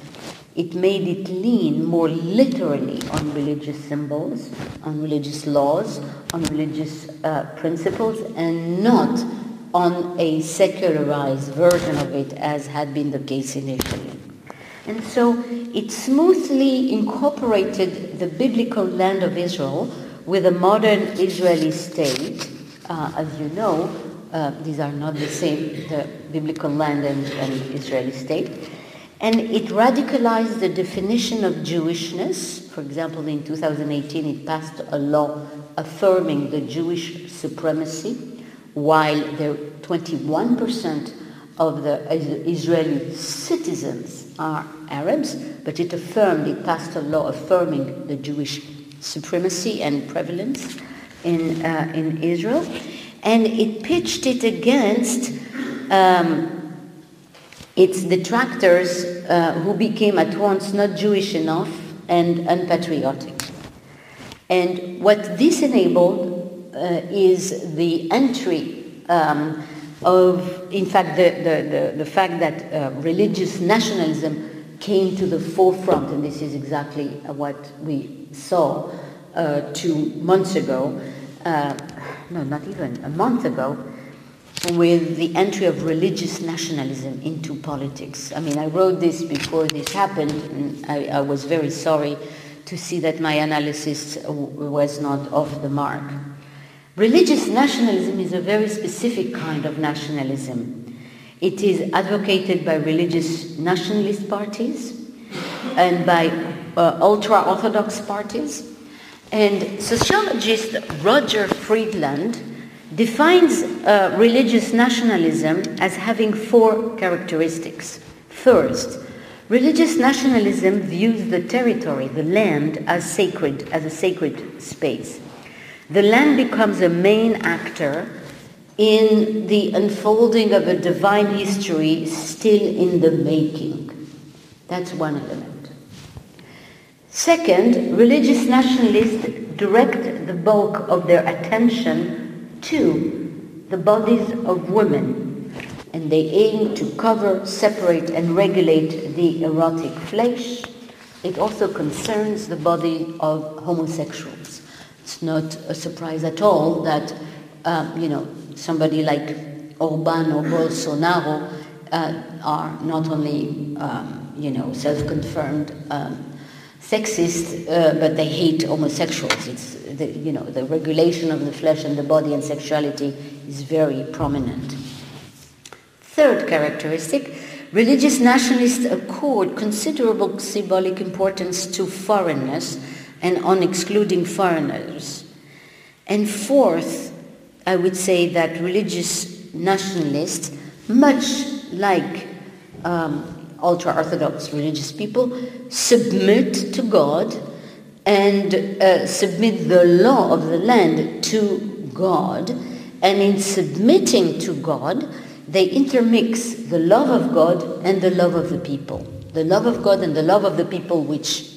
It made it lean more literally on religious symbols, on religious laws, on religious uh, principles, and not on a secularized version of it as had been the case initially. And so it smoothly incorporated the biblical land of Israel with a modern Israeli state. Uh, as you know, uh, these are not the same, the biblical land and, and Israeli state. And it radicalized the definition of Jewishness. For example, in 2018, it passed a law affirming the Jewish supremacy, while there 21% of the Israeli citizens are Arabs, but it affirmed, it passed a law affirming the Jewish supremacy and prevalence in, uh, in Israel. And it pitched it against um, its detractors uh, who became at once not Jewish enough and unpatriotic. And what this enabled uh, is the entry um, of, in fact, the, the, the, the fact that uh, religious nationalism came to the forefront, and this is exactly what we saw uh, two months ago, uh, no, not even a month ago, with the entry of religious nationalism into politics. I mean, I wrote this before this happened, and I, I was very sorry to see that my analysis was not off the mark. Religious nationalism is a very specific kind of nationalism. It is advocated by religious nationalist parties and by uh, ultra-Orthodox parties. And sociologist Roger Friedland defines uh, religious nationalism as having four characteristics. First, religious nationalism views the territory, the land, as sacred, as a sacred space. The land becomes a main actor in the unfolding of a divine history still in the making. That's one element. Second, religious nationalists direct the bulk of their attention Two, the bodies of women, and they aim to cover, separate, and regulate the erotic flesh. It also concerns the body of homosexuals. It's not a surprise at all that, um, you know, somebody like Orban or Bolsonaro uh, are not only, um, you know, self-confirmed um, sexist, uh, but they hate homosexuals. It's the, you know, the regulation of the flesh and the body and sexuality is very prominent. Third characteristic, religious nationalists accord considerable symbolic importance to foreignness and on excluding foreigners. And fourth, I would say that religious nationalists, much like um, ultra-Orthodox religious people, submit to God and uh, submit the law of the land to God. And in submitting to God, they intermix the love of God and the love of the people. The love of God and the love of the people which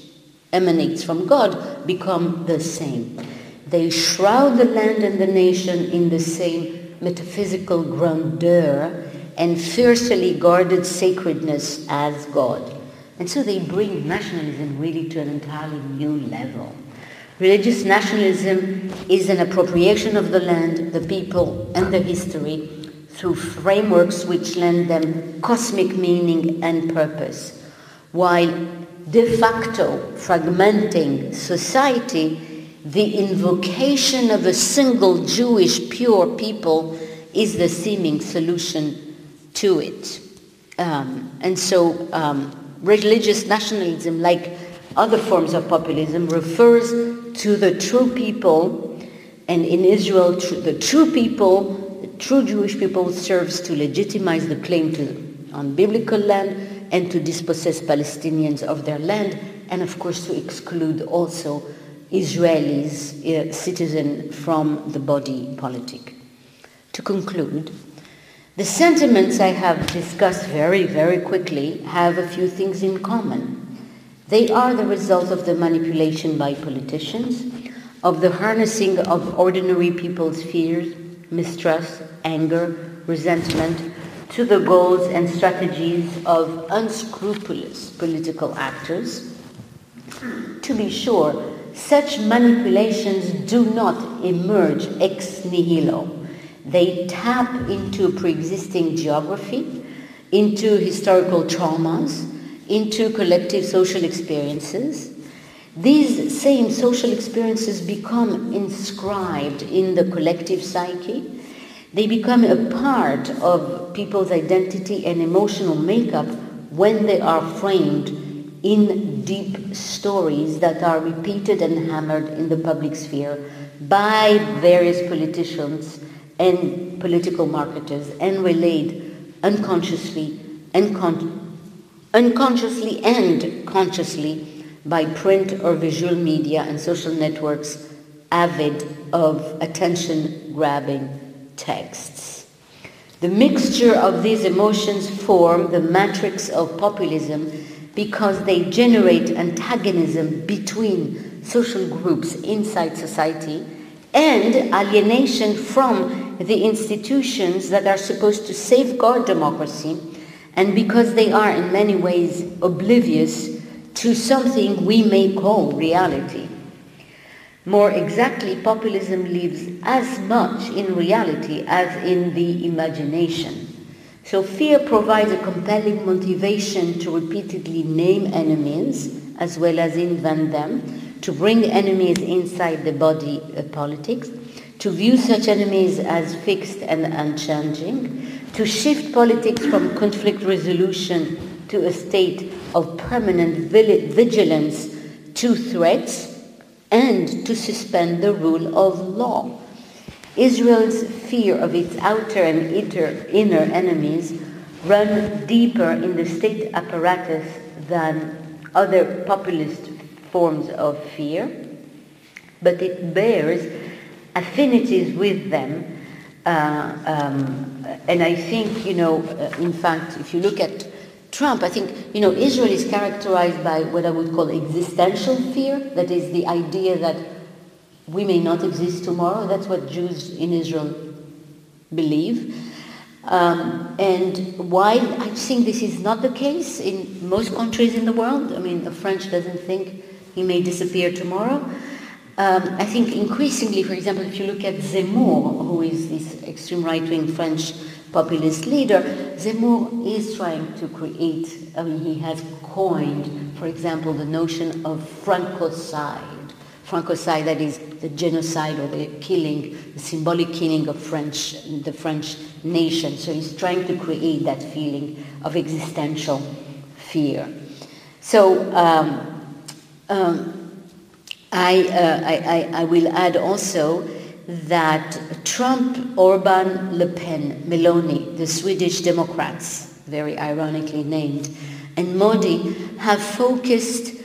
emanates from God become the same. They shroud the land and the nation in the same metaphysical grandeur and fiercely guarded sacredness as God. And so they bring nationalism really to an entirely new level. Religious nationalism is an appropriation of the land, the people, and the history through frameworks which lend them cosmic meaning and purpose, while de facto fragmenting society, the invocation of a single Jewish pure people is the seeming solution to it. Um, and so um, religious nationalism, like other forms of populism, refers to the true people, and in Israel, the true people, the true Jewish people, serves to legitimize the claim to, on biblical land and to dispossess Palestinians of their land, and of course to exclude also Israelis, uh, citizens, from the body politic. To conclude, the sentiments I have discussed very, very quickly have a few things in common. They are the result of the manipulation by politicians, of the harnessing of ordinary people's fears, mistrust, anger, resentment, to the goals and strategies of unscrupulous political actors. To be sure, such manipulations do not emerge ex nihilo they tap into pre-existing geography, into historical traumas, into collective social experiences. These same social experiences become inscribed in the collective psyche. They become a part of people's identity and emotional makeup when they are framed in deep stories that are repeated and hammered in the public sphere by various politicians and political marketers and relayed unconsciously and con- unconsciously and consciously by print or visual media and social networks avid of attention grabbing texts. The mixture of these emotions form the matrix of populism because they generate antagonism between social groups inside society and alienation from the institutions that are supposed to safeguard democracy, and because they are in many ways oblivious to something we may call reality. More exactly, populism lives as much in reality as in the imagination. So fear provides a compelling motivation to repeatedly name enemies as well as invent them, to bring enemies inside the body of politics, to view such enemies as fixed and unchanging, to shift politics from conflict resolution to a state of permanent vigilance to threats, and to suspend the rule of law. Israel's fear of its outer and inner enemies run deeper in the state apparatus than other populist forms of fear, but it bears affinities with them. Uh, um, and I think, you know, uh, in fact, if you look at Trump, I think, you know, Israel is characterized by what I would call existential fear. That is the idea that we may not exist tomorrow. That's what Jews in Israel believe. Um, and while I think this is not the case in most countries in the world, I mean, the French doesn't think he may disappear tomorrow. Um, I think increasingly, for example, if you look at Zemmour, who is this extreme right-wing French populist leader, Zemmour is trying to create, I mean, he has coined, for example, the notion of francocide. Francocide, that is the genocide or the killing, the symbolic killing of French, the French nation. So he's trying to create that feeling of existential fear. So um, um, I, uh, I, I, I, will add also that Trump, Orban, Le Pen, Meloni, the Swedish Democrats, very ironically named, and Modi have focused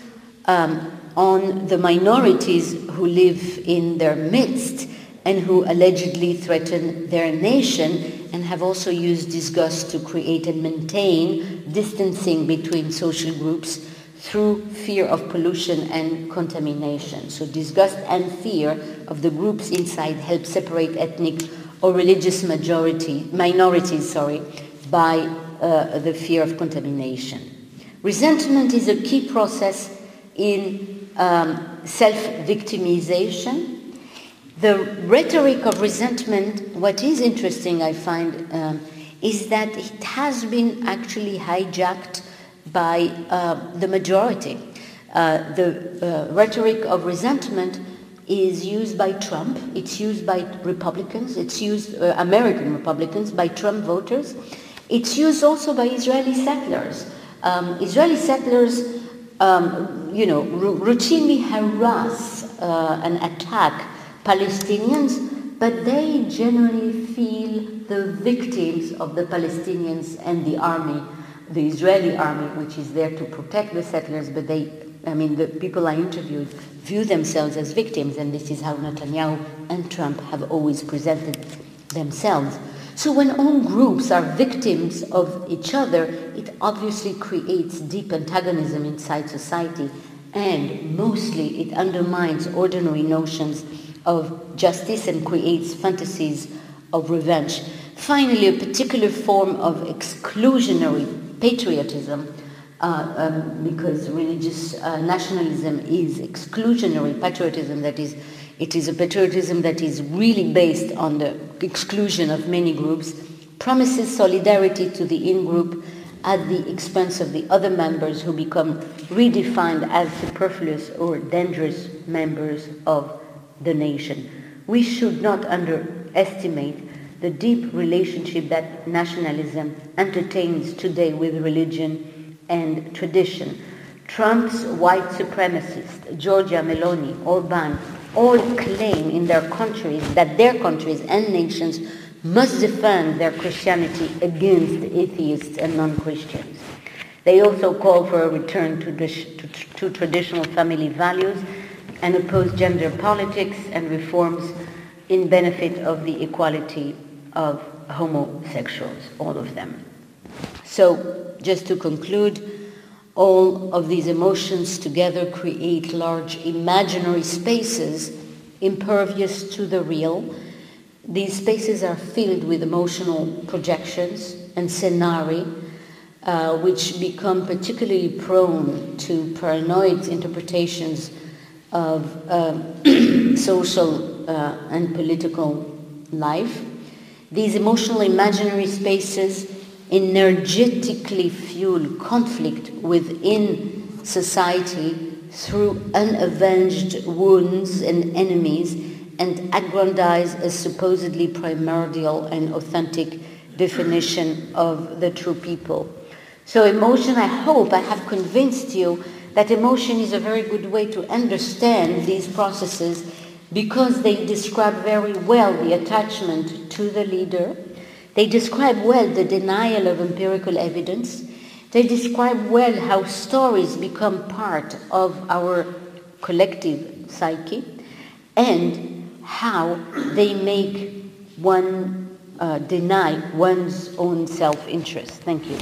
um, on the minorities who live in their midst and who allegedly threaten their nation and have also used disgust to create and maintain distancing between social groups through fear of pollution and contamination. So disgust and fear of the groups inside help separate ethnic or religious majority, minorities sorry, by uh, the fear of contamination. Resentment is a key process in um, self-victimization. The rhetoric of resentment, what is interesting, I find, um, is that it has been actually hijacked by uh, the majority. Uh, the uh, rhetoric of resentment is used by Trump, it's used by Republicans, it's used, American Republicans, by Trump voters. It's used also by Israeli settlers. Um, Israeli settlers, um, you know, routinely harass uh, and attack Palestinians, but they generally feel the victims of the Palestinians and the army, the Israeli army, which is there to protect the settlers, but they, I mean, the people I interviewed view themselves as victims, and this is how Netanyahu and Trump have always presented themselves. So when all groups are victims of each other, it obviously creates deep antagonism inside society, and mostly it undermines ordinary notions of justice and creates fantasies of revenge. Finally, a particular form of exclusionary patriotism uh, um, because religious uh, nationalism is exclusionary patriotism, that is, it is a patriotism that is really based on the exclusion of many groups, promises solidarity to the in-group at the expense of the other members who become redefined as superfluous or dangerous members of the nation. We should not underestimate the deep relationship that nationalism entertains today with religion and tradition. Trump's white supremacists, Giorgia Meloni, Orban, all claim in their countries that their countries and nations must defend their Christianity against atheists and non-Christians. They also call for a return to, to, to traditional family values and oppose gender politics and reforms in benefit of the equality of homosexuals, all of them. So just to conclude, all of these emotions together create large imaginary spaces impervious to the real. These spaces are filled with emotional projections and scenarii, uh, which become particularly prone to paranoid interpretations of um, [coughs] social uh, and political life. These emotional imaginary spaces energetically fuel conflict within society through unavenged wounds and enemies and aggrandize a supposedly primordial and authentic definition of the true people. So emotion, I hope I have convinced you that emotion is a very good way to understand these processes because they describe very well the attachment to the leader, they describe well the denial of empirical evidence. They describe well how stories become part of our collective psyche and how they make one uh, deny one's own self-interest. Thank you.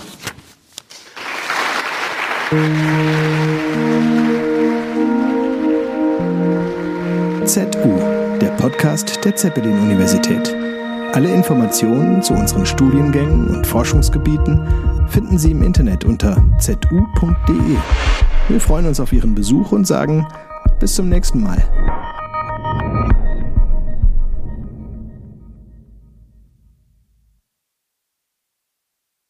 ZU, der Podcast der Zeppelin-Universität. Alle Informationen zu unseren Studiengängen und Forschungsgebieten finden Sie im Internet unter zu.de. Wir freuen uns auf Ihren Besuch und sagen bis zum nächsten Mal.